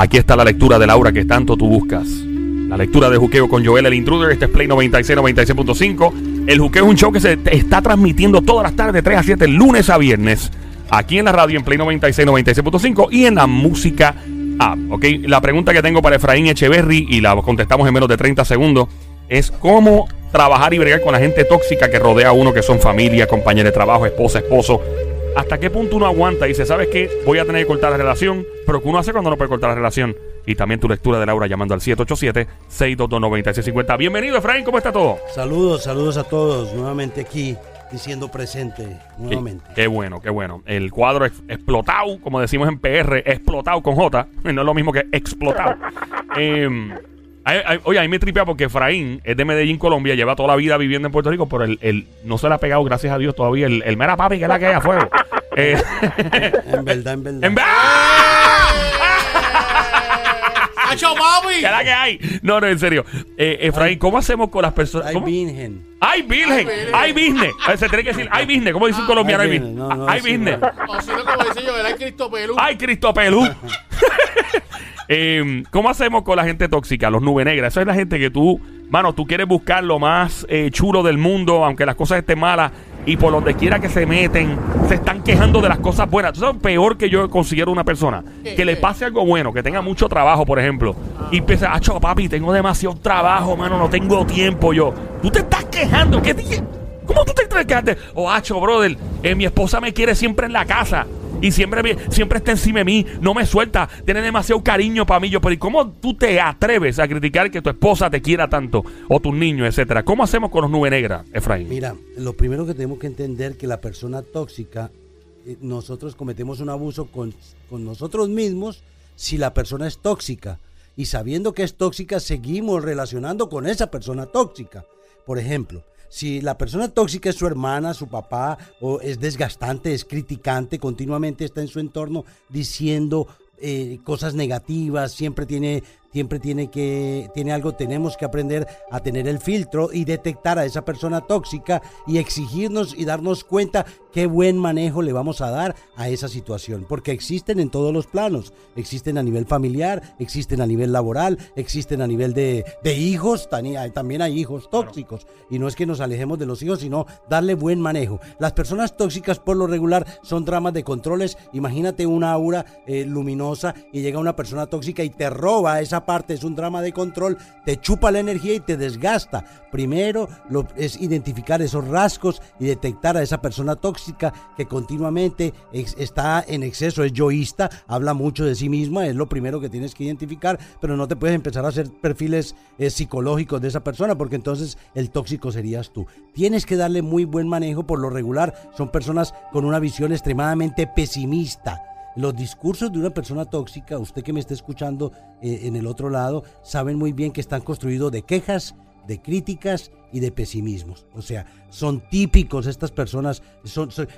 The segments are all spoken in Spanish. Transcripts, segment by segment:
Aquí está la lectura de Laura que tanto tú buscas. La lectura de Juqueo con Joel el Intruder. Este es Play 96, 96.5. El Juqueo es un show que se está transmitiendo todas las tardes, de 3 a 7, lunes a viernes. Aquí en la radio, en Play 96, 96.5 y en la música app. ¿ok? La pregunta que tengo para Efraín Echeverry y la contestamos en menos de 30 segundos es cómo trabajar y bregar con la gente tóxica que rodea a uno, que son familia, compañeros de trabajo, esposa, esposo hasta qué punto uno aguanta y dice, ¿sabes qué? Voy a tener que cortar la relación, pero ¿qué uno hace cuando no puede cortar la relación? Y también tu lectura de Laura llamando al 787-622-9650. Bienvenido, Efraín, ¿cómo está todo? Saludos, saludos a todos, nuevamente aquí, diciendo presente, nuevamente. Qué, bueno, qué bueno. El cuadro es explotado, como decimos en PR, explotado con J, no es lo mismo que explotado. eh, oye, a mí me tripea porque Efraín es de Medellín, Colombia, lleva toda la vida viviendo en Puerto Rico, pero el, no se le ha pegado, gracias a Dios, todavía el, el mera papi que es la que hay a fuego. Eh, en verdad, en verdad. ¡En verdad! ¡Hacho, papi! ¿Qué es la que hay? No, no, en serio. Eh, Efraín, ¿cómo hacemos con las personas? Ay, virgen. ¡Ay, virgen! ¡Ay, business! Se tiene que decir, ¡ay, business! ¿Cómo dice un colombiano? ¡Ay, business! ¡Ay, business! O si no, como dice yo, ¡ay, Cristo Pelú! ¡Ay, Cristo Pelú! Eh, ¿Cómo hacemos con la gente tóxica, los nube negras? Esa es la gente que tú, mano, tú quieres buscar lo más eh, chulo del mundo, aunque las cosas estén malas, y por donde quiera que se meten, se están quejando de las cosas buenas. Eso es peor que yo considero una persona. Que le pase algo bueno, que tenga mucho trabajo, por ejemplo, y empiece, ah, papi, tengo demasiado trabajo, mano, no tengo tiempo yo. Tú te estás quejando, ¿qué ¿Cómo tú te estás quejando? Oh, hacho, brother, eh, mi esposa me quiere siempre en la casa. Y siempre, siempre está encima de mí, no me suelta, tiene demasiado cariño para mí. Yo, pero ¿y cómo tú te atreves a criticar que tu esposa te quiera tanto? O tus niños, etcétera. ¿Cómo hacemos con los nubes negras, Efraín? Mira, lo primero que tenemos que entender que la persona tóxica, eh, nosotros cometemos un abuso con, con nosotros mismos si la persona es tóxica. Y sabiendo que es tóxica, seguimos relacionando con esa persona tóxica. Por ejemplo, si la persona tóxica es su hermana, su papá, o es desgastante, es criticante, continuamente está en su entorno diciendo eh, cosas negativas, siempre tiene siempre tiene que tiene algo tenemos que aprender a tener el filtro y detectar a esa persona tóxica y exigirnos y darnos cuenta qué buen manejo le vamos a dar a esa situación. Porque existen en todos los planos. Existen a nivel familiar existen a nivel laboral existen a nivel de, de hijos también hay hijos tóxicos. Y no es que nos alejemos de los hijos sino darle buen manejo. Las personas tóxicas por lo regular son dramas de controles. Imagínate una aura eh, luminosa y llega una persona tóxica y te roba esa parte es un drama de control, te chupa la energía y te desgasta. Primero lo, es identificar esos rasgos y detectar a esa persona tóxica que continuamente está en exceso, es yoísta, habla mucho de sí misma, es lo primero que tienes que identificar, pero no te puedes empezar a hacer perfiles eh, psicológicos de esa persona porque entonces el tóxico serías tú. Tienes que darle muy buen manejo por lo regular, son personas con una visión extremadamente pesimista los discursos de una persona tóxica, usted que me está escuchando eh, en el otro lado, saben muy bien que están construidos de quejas, de críticas y de pesimismos. O sea, son típicos estas personas,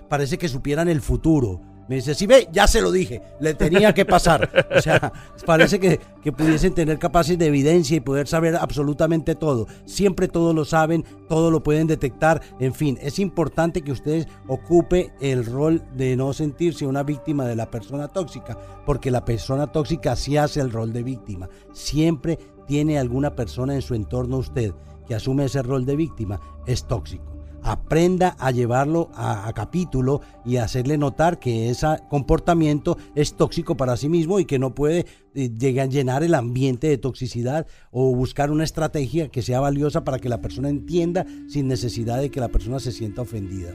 parece que supieran el futuro, me dice, sí ve, ya se lo dije, le tenía que pasar. O sea, parece que, que pudiesen tener capacidad de evidencia y poder saber absolutamente todo. Siempre todo lo saben, todo lo pueden detectar. En fin, es importante que ustedes ocupe el rol de no sentirse una víctima de la persona tóxica, porque la persona tóxica sí hace el rol de víctima. Siempre tiene alguna persona en su entorno usted que asume ese rol de víctima, es tóxico aprenda a llevarlo a, capítulo y hacerle notar que ese comportamiento es tóxico para sí mismo y que no puede eh, llegar a llenar el ambiente de toxicidad o buscar una estrategia que sea valiosa para que la persona entienda sin necesidad de que la persona se sienta ofendida.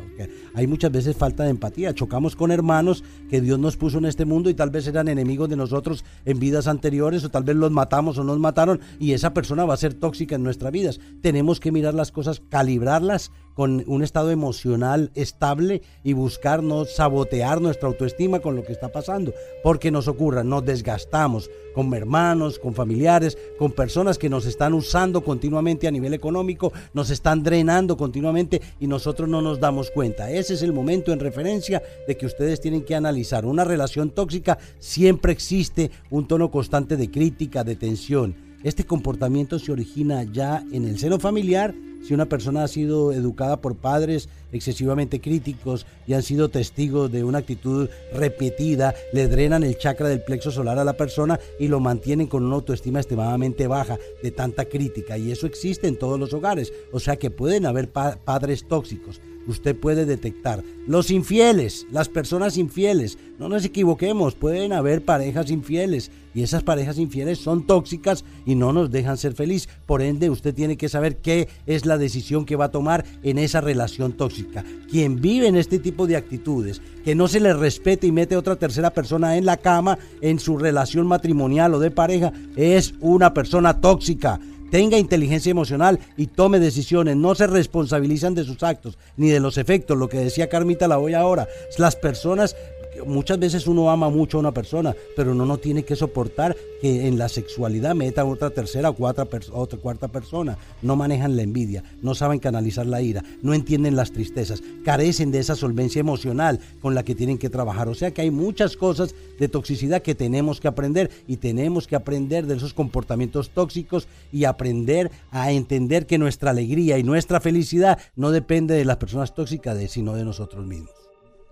Hay muchas veces falta de empatía. Chocamos con hermanos que Dios nos puso en este mundo y tal vez eran enemigos de nosotros en vidas anteriores o tal vez los matamos o nos mataron y esa persona va a ser tóxica en nuestras vidas. Tenemos que mirar las cosas, calibrarlas con un estado emocional estable y buscar no sabotear nuestra autoestima con lo que está pasando, porque nos ocurra, nos desgastamos con hermanos, con familiares, con personas que nos están usando continuamente a nivel económico, nos están drenando continuamente y nosotros no nos damos cuenta. Ese es el momento en referencia de que ustedes tienen que analizar. Una relación tóxica siempre existe un tono constante de crítica, de tensión. Este comportamiento se origina ya en el seno familiar si una persona ha sido educada por padres excesivamente críticos y han sido testigos de una actitud repetida, le drenan el chakra del plexo solar a la persona y lo mantienen con una autoestima extremadamente baja de tanta crítica. Y eso existe en todos los hogares. O sea que pueden haber padres tóxicos usted puede detectar. Los infieles, las personas infieles, no nos equivoquemos, pueden haber parejas infieles y esas parejas infieles son tóxicas y no nos dejan ser feliz. Por ende, usted tiene que saber qué es la decisión que va a tomar en esa relación tóxica. Quien vive en este tipo de actitudes, que no se le respete y mete a otra tercera persona en la cama, en su relación matrimonial o de pareja, es una persona tóxica tenga inteligencia emocional y tome decisiones. No se responsabilizan de sus actos ni de los efectos. Lo que decía Carmita la voy ahora. Las personas muchas veces uno ama mucho a una persona, pero uno no tiene que soportar que en la sexualidad meta a otra tercera o cuarta, otra cuarta persona. No manejan la envidia, no saben canalizar la ira, no entienden las tristezas, carecen de esa solvencia emocional con la que tienen que trabajar. O sea que hay muchas cosas de toxicidad que tenemos que aprender y tenemos que aprender de esos comportamientos tóxicos y aprender a entender que nuestra alegría y nuestra felicidad no depende de las personas tóxicas, sino de nosotros mismos.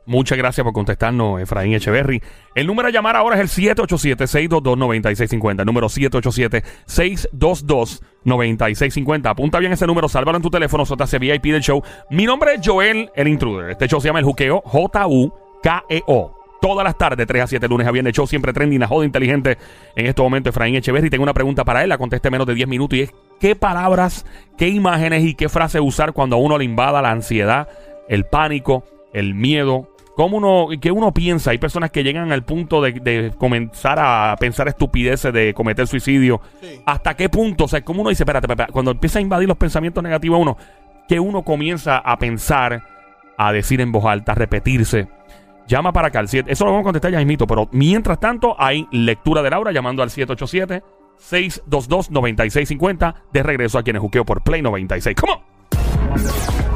Muchas gracias por contestarnos, Efraín Echeverry. El número a llamar ahora es el 787-622-9650. El número 787-622-9650. Apunta bien ese número, sálvalo en tu teléfono, JC VIP del show. Mi nombre es Joel, el intruder. Este show se llama El Juqueo, J-U-K-E-O. Todas las tardes, 3 a 7 lunes a viernes, show siempre trending, la joda inteligente. En este momento, Efraín Echeverry. Tengo una pregunta para él, la conteste menos de 10 minutos y es: ¿qué palabras, qué imágenes y qué frases usar cuando a uno le invada la ansiedad, el pánico, el miedo? ¿Cómo uno, qué uno piensa? Hay personas que llegan al punto de, comenzar a pensar estupideces de cometer suicidio. ¿Hasta qué punto? O sea, ¿cómo uno dice, espérate, espérate, cuando empieza a invadir los pensamientos negativos a uno, que uno comienza a pensar, a decir en voz alta, a repetirse? Llama para acá al 7. Eso lo vamos a contestar ya mismito, pero mientras tanto hay lectura de Laura llamando al 787 622 9650 de regreso a quienes juqueo por Play 96. ¡Cómo!